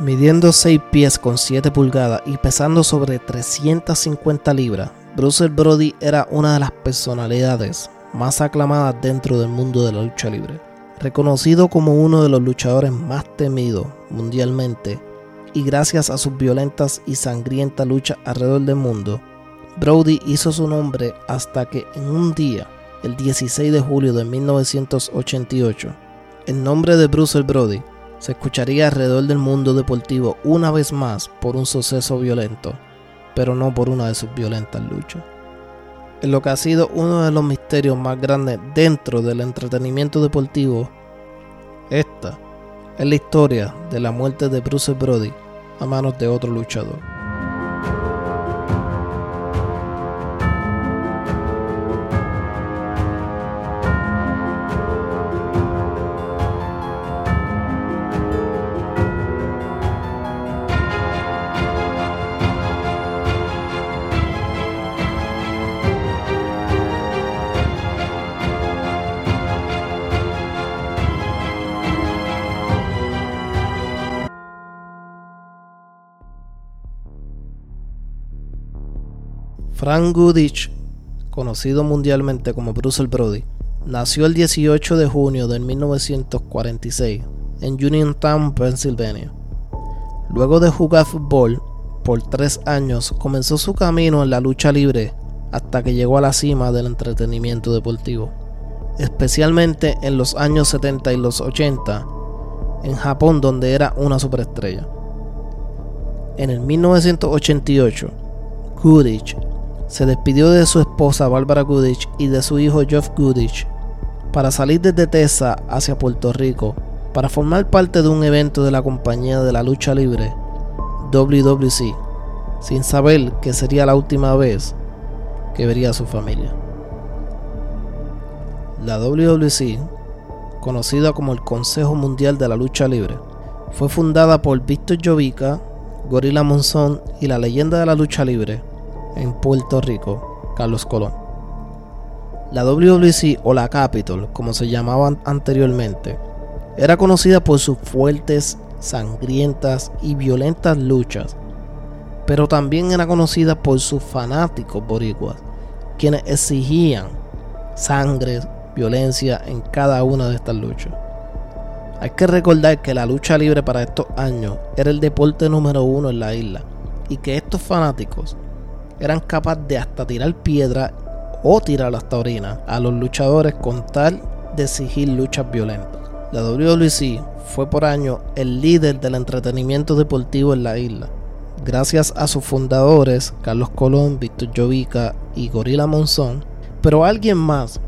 Midiendo 6 pies con 7 pulgadas y pesando sobre 350 libras, Bruce Brody era una de las personalidades más aclamadas dentro del mundo de la lucha libre. Reconocido como uno de los luchadores más temidos mundialmente y gracias a sus violentas y sangrientas luchas alrededor del mundo, Brody hizo su nombre hasta que en un día, el 16 de julio de 1988, el nombre de Bruce Brody se escucharía alrededor del mundo deportivo una vez más por un suceso violento, pero no por una de sus violentas luchas. En lo que ha sido uno de los misterios más grandes dentro del entretenimiento deportivo, esta es la historia de la muerte de Bruce Brody a manos de otro luchador. Frank Goodrich, conocido mundialmente como Bruce Brody, nació el 18 de junio de 1946 en Uniontown, Pennsylvania. Luego de jugar fútbol por tres años, comenzó su camino en la lucha libre hasta que llegó a la cima del entretenimiento deportivo, especialmente en los años 70 y los 80, en Japón donde era una superestrella. En el 1988, Goodrich se despidió de su esposa Barbara Goodich y de su hijo Geoff Goodich para salir desde Tesa hacia Puerto Rico para formar parte de un evento de la compañía de la lucha libre WWC, sin saber que sería la última vez que vería a su familia. La WWC, conocida como el Consejo Mundial de la Lucha Libre, fue fundada por Víctor Jovica, Gorilla Monzón y la leyenda de la lucha libre en Puerto Rico, Carlos Colón. La WWC o la Capitol, como se llamaban anteriormente, era conocida por sus fuertes, sangrientas y violentas luchas, pero también era conocida por sus fanáticos boricuas, quienes exigían sangre, violencia en cada una de estas luchas. Hay que recordar que la lucha libre para estos años era el deporte número uno en la isla y que estos fanáticos eran capaces de hasta tirar piedra o tirar las taurinas a los luchadores con tal de exigir luchas violentas. La WWC fue por año el líder del entretenimiento deportivo en la isla. Gracias a sus fundadores, Carlos Colón, Víctor Jovica y Gorilla Monzón, pero alguien más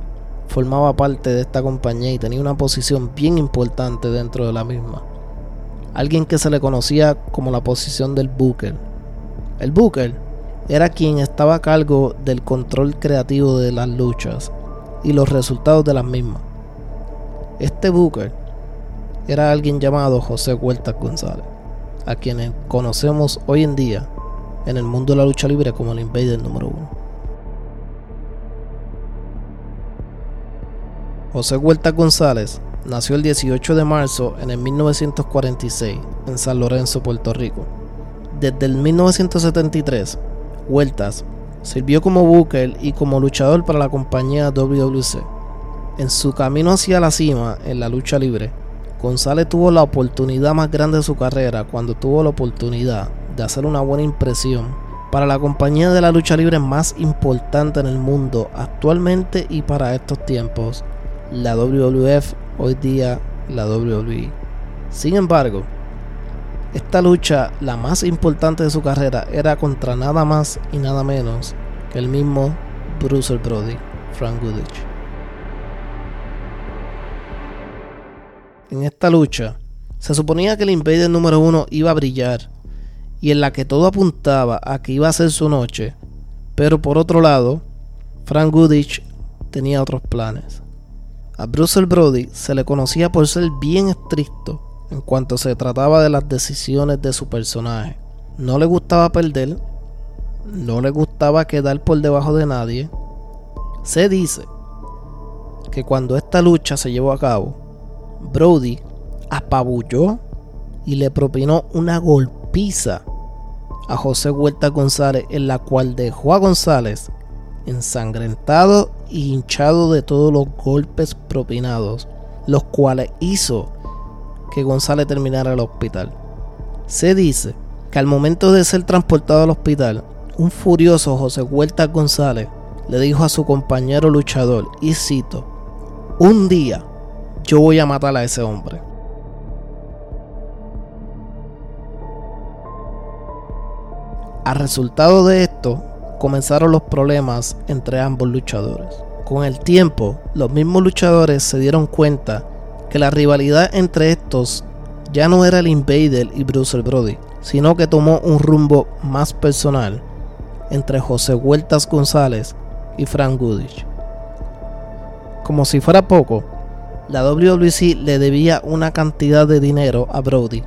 formaba parte de esta compañía y tenía una posición bien importante dentro de la misma. Alguien que se le conocía como la posición del Booker. El Booker era quien estaba a cargo del control creativo de las luchas y los resultados de las mismas. Este Booker era alguien llamado José Huerta González, a quien conocemos hoy en día en el mundo de la lucha libre como el Invader número uno. José Huerta González nació el 18 de marzo en el 1946 en San Lorenzo, Puerto Rico. Desde el 1973 vueltas. Sirvió como booker y como luchador para la compañía WWC. En su camino hacia la cima en la lucha libre, González tuvo la oportunidad más grande de su carrera cuando tuvo la oportunidad de hacer una buena impresión para la compañía de la lucha libre más importante en el mundo actualmente y para estos tiempos, la WWF, hoy día la WWE. Sin embargo, esta lucha, la más importante de su carrera, era contra nada más y nada menos que el mismo Bruce Brody, Frank Goodrich. En esta lucha, se suponía que el Invader número uno iba a brillar y en la que todo apuntaba a que iba a ser su noche, pero por otro lado, Frank Goodrich tenía otros planes. A Bruce Brody se le conocía por ser bien estricto en cuanto se trataba de las decisiones de su personaje. No le gustaba perder, no le gustaba quedar por debajo de nadie. Se dice que cuando esta lucha se llevó a cabo, Brody apabulló y le propinó una golpiza a José Huerta González en la cual dejó a González ensangrentado y hinchado de todos los golpes propinados, los cuales hizo que González terminara el hospital. Se dice que al momento de ser transportado al hospital, un furioso José Huerta González le dijo a su compañero luchador, y cito, un día yo voy a matar a ese hombre. A resultado de esto, comenzaron los problemas entre ambos luchadores. Con el tiempo, los mismos luchadores se dieron cuenta que la rivalidad entre estos ya no era el Invader y Bruce Brody, sino que tomó un rumbo más personal entre José Huertas González y Frank Goodrich. Como si fuera poco, la WWC le debía una cantidad de dinero a Brody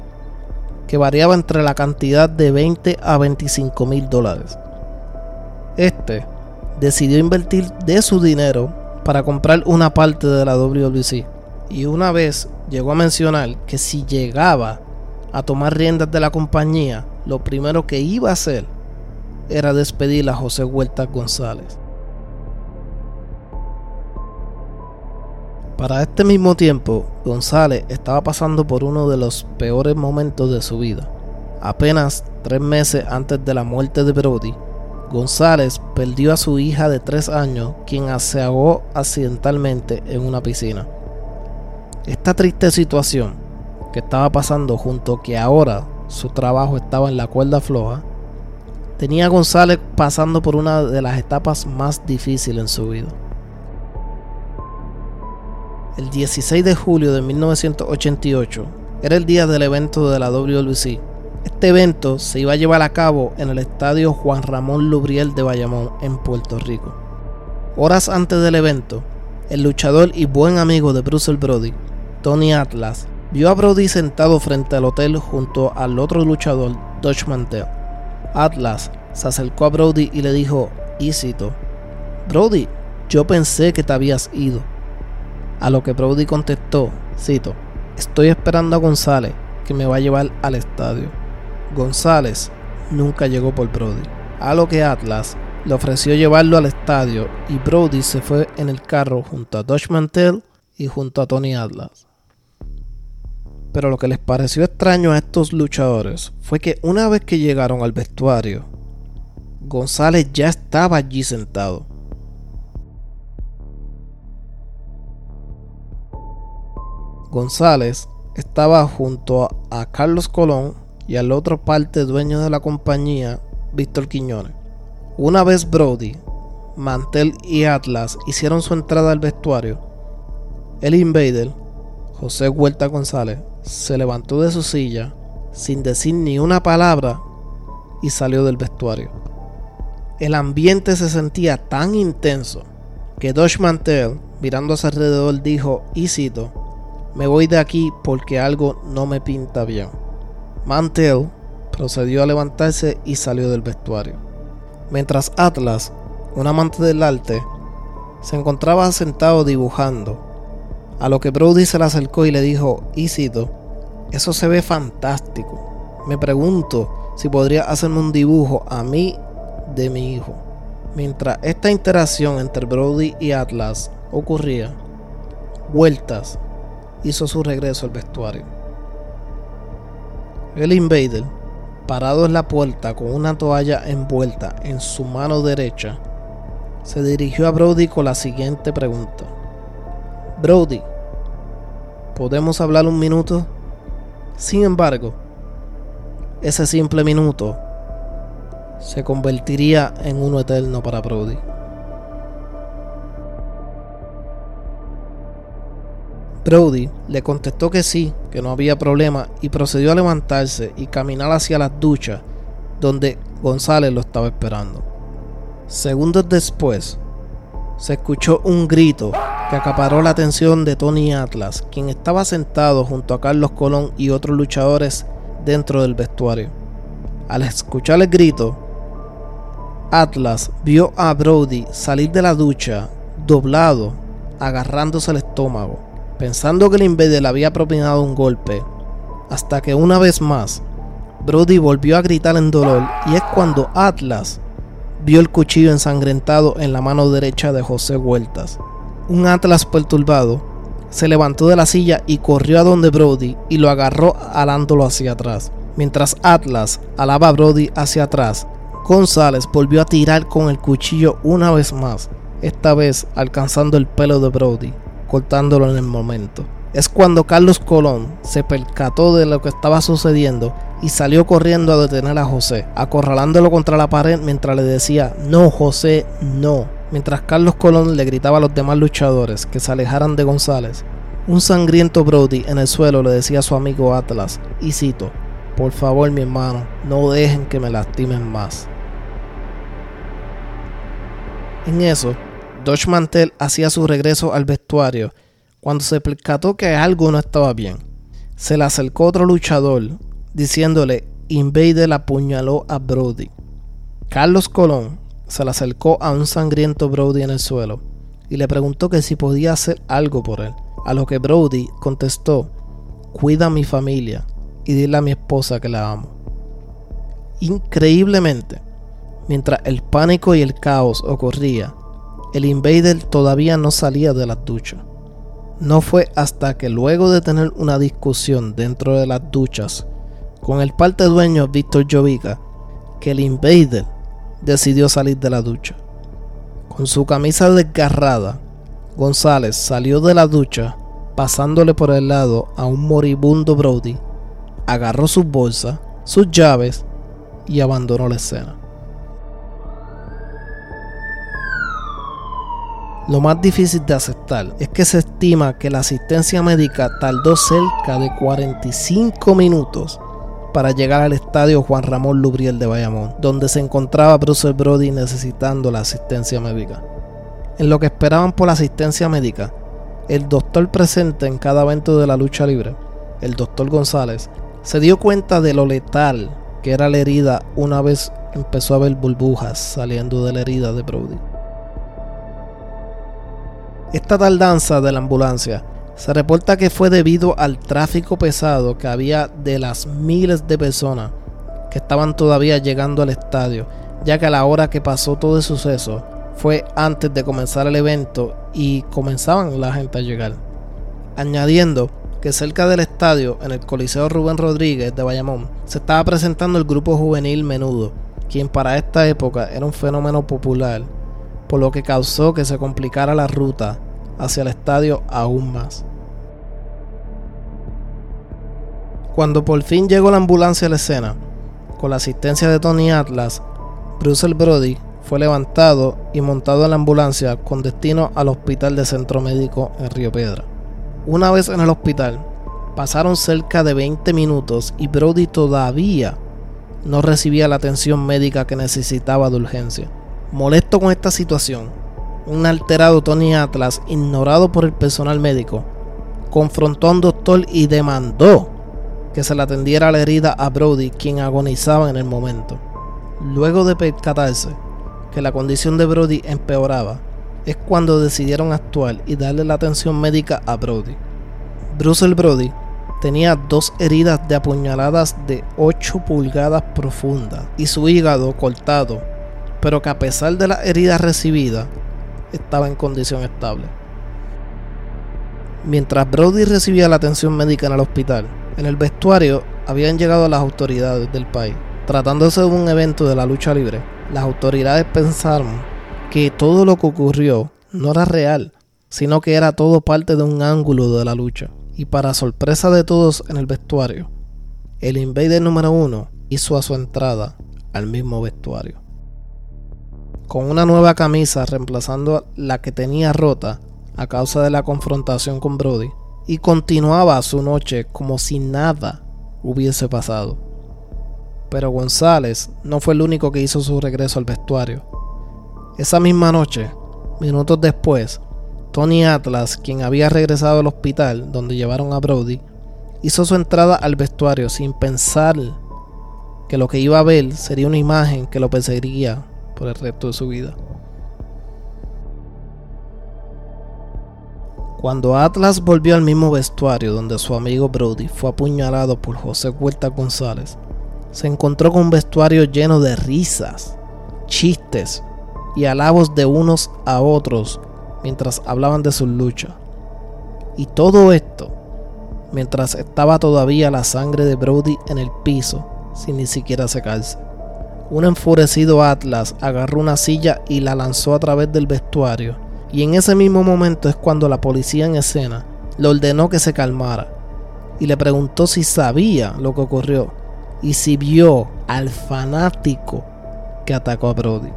que variaba entre la cantidad de 20 a 25 mil dólares. Este decidió invertir de su dinero para comprar una parte de la WWC y una vez llegó a mencionar que si llegaba a tomar riendas de la compañía, lo primero que iba a hacer era despedir a José Huerta González. Para este mismo tiempo, González estaba pasando por uno de los peores momentos de su vida. Apenas tres meses antes de la muerte de Brody, González perdió a su hija de tres años, quien se ahogó accidentalmente en una piscina. Esta triste situación que estaba pasando junto que ahora su trabajo estaba en la cuerda floja, tenía a González pasando por una de las etapas más difíciles en su vida. El 16 de julio de 1988 era el día del evento de la WLC. Este evento se iba a llevar a cabo en el estadio Juan Ramón Lubriel de Bayamón, en Puerto Rico. Horas antes del evento, el luchador y buen amigo de Bruce Brody, Tony Atlas, vio a Brody sentado frente al hotel junto al otro luchador, Dutch Mantel. Atlas se acercó a Brody y le dijo, y Brody, yo pensé que te habías ido. A lo que Brody contestó, cito, estoy esperando a González que me va a llevar al estadio. González nunca llegó por Brody. A lo que Atlas le ofreció llevarlo al estadio y Brody se fue en el carro junto a Dutch Mantel y junto a Tony Atlas. Pero lo que les pareció extraño a estos luchadores fue que una vez que llegaron al vestuario, González ya estaba allí sentado. González estaba junto a Carlos Colón y al otro parte dueño de la compañía, Víctor Quiñones. Una vez Brody, Mantel y Atlas hicieron su entrada al vestuario, el invader, José Huerta González, se levantó de su silla sin decir ni una palabra y salió del vestuario. El ambiente se sentía tan intenso que Dodge Mantel, mirando alrededor, dijo, y cito, me voy de aquí porque algo no me pinta bien. Mantel procedió a levantarse y salió del vestuario. Mientras Atlas, un amante del arte, se encontraba sentado dibujando, a lo que Brody se le acercó y le dijo, Isito, eso se ve fantástico. Me pregunto si podría hacerme un dibujo a mí de mi hijo. Mientras esta interacción entre Brody y Atlas ocurría, vueltas hizo su regreso al vestuario. El invader, parado en la puerta con una toalla envuelta en su mano derecha, se dirigió a Brody con la siguiente pregunta. Brody, ¿podemos hablar un minuto? Sin embargo, ese simple minuto se convertiría en uno eterno para Brody. Brody le contestó que sí, que no había problema y procedió a levantarse y caminar hacia las duchas donde González lo estaba esperando. Segundos después, se escuchó un grito que acaparó la atención de Tony Atlas, quien estaba sentado junto a Carlos Colón y otros luchadores dentro del vestuario. Al escuchar el grito, Atlas vio a Brody salir de la ducha doblado, agarrándose el estómago. Pensando que el invader le había propinado un golpe, hasta que una vez más Brody volvió a gritar en dolor y es cuando Atlas vio el cuchillo ensangrentado en la mano derecha de José Huertas. Un Atlas perturbado se levantó de la silla y corrió a donde Brody y lo agarró alándolo hacia atrás. Mientras Atlas alaba a Brody hacia atrás, González volvió a tirar con el cuchillo una vez más, esta vez alcanzando el pelo de Brody, cortándolo en el momento. Es cuando Carlos Colón se percató de lo que estaba sucediendo y salió corriendo a detener a José, acorralándolo contra la pared mientras le decía, no José, no. Mientras Carlos Colón le gritaba a los demás luchadores que se alejaran de González, un sangriento Brody en el suelo le decía a su amigo Atlas, y cito, por favor mi hermano, no dejen que me lastimen más. En eso, Dodge Mantel hacía su regreso al vestuario cuando se percató que algo no estaba bien. Se le acercó otro luchador diciéndole Invader apuñaló a Brody. Carlos Colón se le acercó a un sangriento Brody en el suelo y le preguntó que si podía hacer algo por él. A lo que Brody contestó, cuida a mi familia y dile a mi esposa que la amo. Increíblemente, mientras el pánico y el caos ocurría, el invader todavía no salía de las duchas. No fue hasta que luego de tener una discusión dentro de las duchas con el parte dueño Víctor Jovica que el invader decidió salir de la ducha. Con su camisa desgarrada, González salió de la ducha pasándole por el lado a un moribundo Brody, agarró sus bolsas, sus llaves y abandonó la escena. Lo más difícil de aceptar es que se estima que la asistencia médica tardó cerca de 45 minutos para llegar al estadio Juan Ramón Lubriel de Bayamón, donde se encontraba Bruce Brody necesitando la asistencia médica. En lo que esperaban por la asistencia médica, el doctor presente en cada evento de la lucha libre, el doctor González, se dio cuenta de lo letal que era la herida una vez empezó a ver burbujas saliendo de la herida de Brody. Esta tardanza de la ambulancia se reporta que fue debido al tráfico pesado que había de las miles de personas que estaban todavía llegando al estadio, ya que a la hora que pasó todo el suceso fue antes de comenzar el evento y comenzaban la gente a llegar. Añadiendo que cerca del estadio, en el Coliseo Rubén Rodríguez de Bayamón, se estaba presentando el grupo juvenil Menudo, quien para esta época era un fenómeno popular, por lo que causó que se complicara la ruta hacia el estadio aún más. Cuando por fin llegó la ambulancia a la escena, con la asistencia de Tony Atlas, Bruce Brody fue levantado y montado en la ambulancia con destino al hospital de centro médico en Río Piedra. Una vez en el hospital, pasaron cerca de 20 minutos y Brody todavía no recibía la atención médica que necesitaba de urgencia. Molesto con esta situación, un alterado Tony Atlas, ignorado por el personal médico, confrontó a un doctor y demandó que se le atendiera la herida a Brody, quien agonizaba en el momento. Luego de percatarse que la condición de Brody empeoraba, es cuando decidieron actuar y darle la atención médica a Brody. Bruce Brody tenía dos heridas de apuñaladas de 8 pulgadas profundas y su hígado cortado, pero que a pesar de las heridas recibidas, estaba en condición estable. Mientras Brody recibía la atención médica en el hospital, en el vestuario habían llegado las autoridades del país. Tratándose de un evento de la lucha libre, las autoridades pensaron que todo lo que ocurrió no era real, sino que era todo parte de un ángulo de la lucha. Y para sorpresa de todos en el vestuario, el Invader número uno hizo a su entrada al mismo vestuario con una nueva camisa reemplazando la que tenía rota a causa de la confrontación con Brody y continuaba su noche como si nada hubiese pasado. Pero González no fue el único que hizo su regreso al vestuario. Esa misma noche, minutos después, Tony Atlas, quien había regresado al hospital donde llevaron a Brody, hizo su entrada al vestuario sin pensar que lo que iba a ver sería una imagen que lo perseguiría por el resto de su vida. Cuando Atlas volvió al mismo vestuario donde su amigo Brody fue apuñalado por José Huerta González, se encontró con un vestuario lleno de risas, chistes y alabos de unos a otros mientras hablaban de su lucha. Y todo esto mientras estaba todavía la sangre de Brody en el piso sin ni siquiera secarse. Un enfurecido Atlas agarró una silla y la lanzó a través del vestuario, y en ese mismo momento es cuando la policía en escena le ordenó que se calmara y le preguntó si sabía lo que ocurrió y si vio al fanático que atacó a Brody.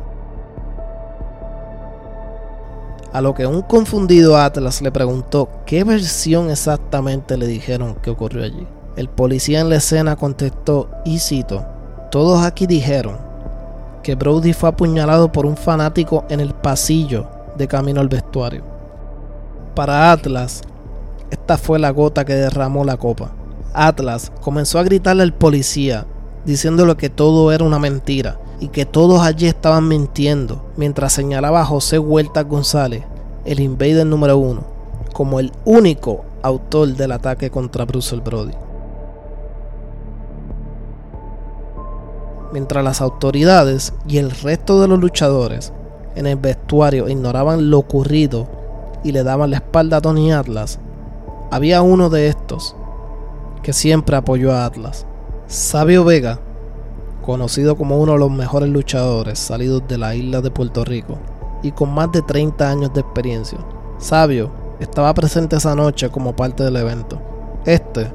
A lo que un confundido Atlas le preguntó qué versión exactamente le dijeron que ocurrió allí. El policía en la escena contestó, y cito, todos aquí dijeron que Brody fue apuñalado por un fanático en el pasillo de camino al vestuario. Para Atlas, esta fue la gota que derramó la copa. Atlas comenzó a gritarle al policía, diciéndole que todo era una mentira y que todos allí estaban mintiendo, mientras señalaba a José Huerta González, el invader número uno, como el único autor del ataque contra Bruce Brody. Mientras las autoridades y el resto de los luchadores en el vestuario ignoraban lo ocurrido y le daban la espalda a Tony Atlas, había uno de estos que siempre apoyó a Atlas. Sabio Vega conocido como uno de los mejores luchadores salidos de la isla de Puerto Rico y con más de 30 años de experiencia. Sabio estaba presente esa noche como parte del evento. Este,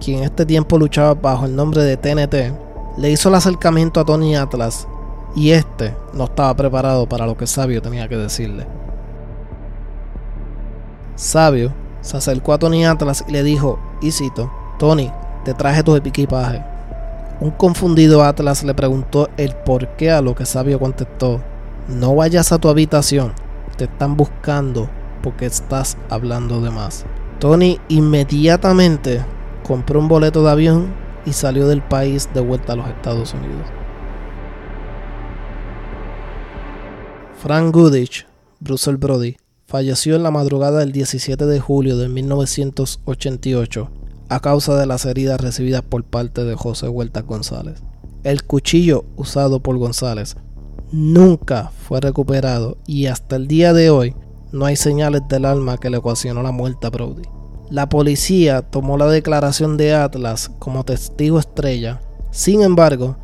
quien en este tiempo luchaba bajo el nombre de TNT, le hizo el acercamiento a Tony Atlas y este no estaba preparado para lo que Sabio tenía que decirle. Sabio se acercó a Tony Atlas y le dijo, y cito, Tony, te traje tu equipaje. Un confundido Atlas le preguntó el por qué a lo que Sabio contestó, no vayas a tu habitación, te están buscando porque estás hablando de más. Tony inmediatamente compró un boleto de avión y salió del país de vuelta a los Estados Unidos. Frank Goodich, Bruce Brody, falleció en la madrugada del 17 de julio de 1988 a causa de las heridas recibidas por parte de José Huerta González. El cuchillo usado por González nunca fue recuperado y hasta el día de hoy no hay señales del alma que le ocasionó la muerte a Brody. La policía tomó la declaración de Atlas como testigo estrella, sin embargo,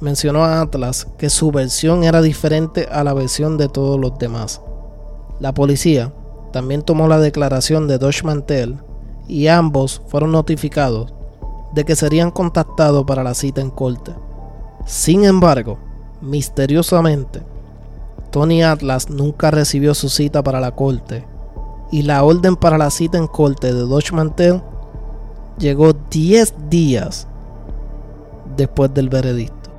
mencionó a Atlas que su versión era diferente a la versión de todos los demás. La policía también tomó la declaración de Dodge Mantel y ambos fueron notificados de que serían contactados para la cita en corte. Sin embargo, misteriosamente, Tony Atlas nunca recibió su cita para la corte y la orden para la cita en corte de Dodge Mantel llegó 10 días después del veredicto.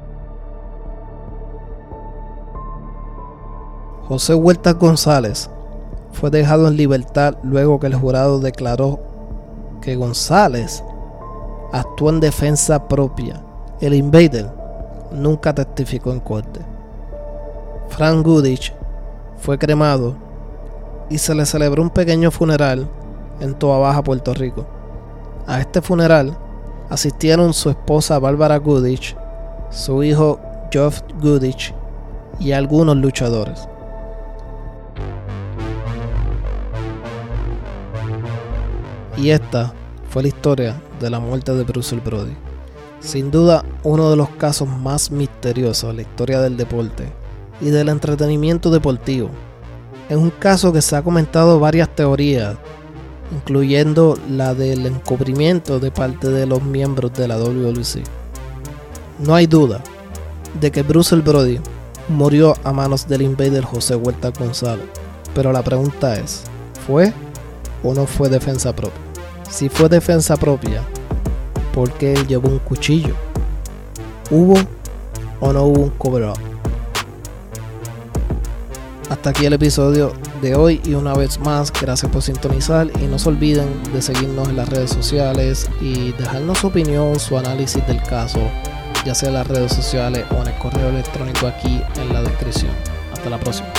José Huerta González fue dejado en libertad luego que el jurado declaró que González actuó en defensa propia. El invader nunca testificó en corte. Frank Goodich fue cremado y se le celebró un pequeño funeral en Toa Baja, Puerto Rico. A este funeral asistieron su esposa Bárbara Goodich, su hijo Geoff Goodich y algunos luchadores. Y esta fue la historia de la muerte de Bruce Brody. Sin duda uno de los casos más misteriosos de la historia del deporte y del entretenimiento deportivo. Es un caso que se ha comentado varias teorías, incluyendo la del encubrimiento de parte de los miembros de la WLC. No hay duda de que Bruce Brody murió a manos del invader José Huerta González, pero la pregunta es, ¿fue o no fue defensa propia? Si fue defensa propia, ¿por qué llevó un cuchillo? ¿Hubo o no hubo un cover-up? Hasta aquí el episodio de hoy y una vez más gracias por sintonizar y no se olviden de seguirnos en las redes sociales y dejarnos su opinión, su análisis del caso, ya sea en las redes sociales o en el correo electrónico aquí en la descripción. Hasta la próxima.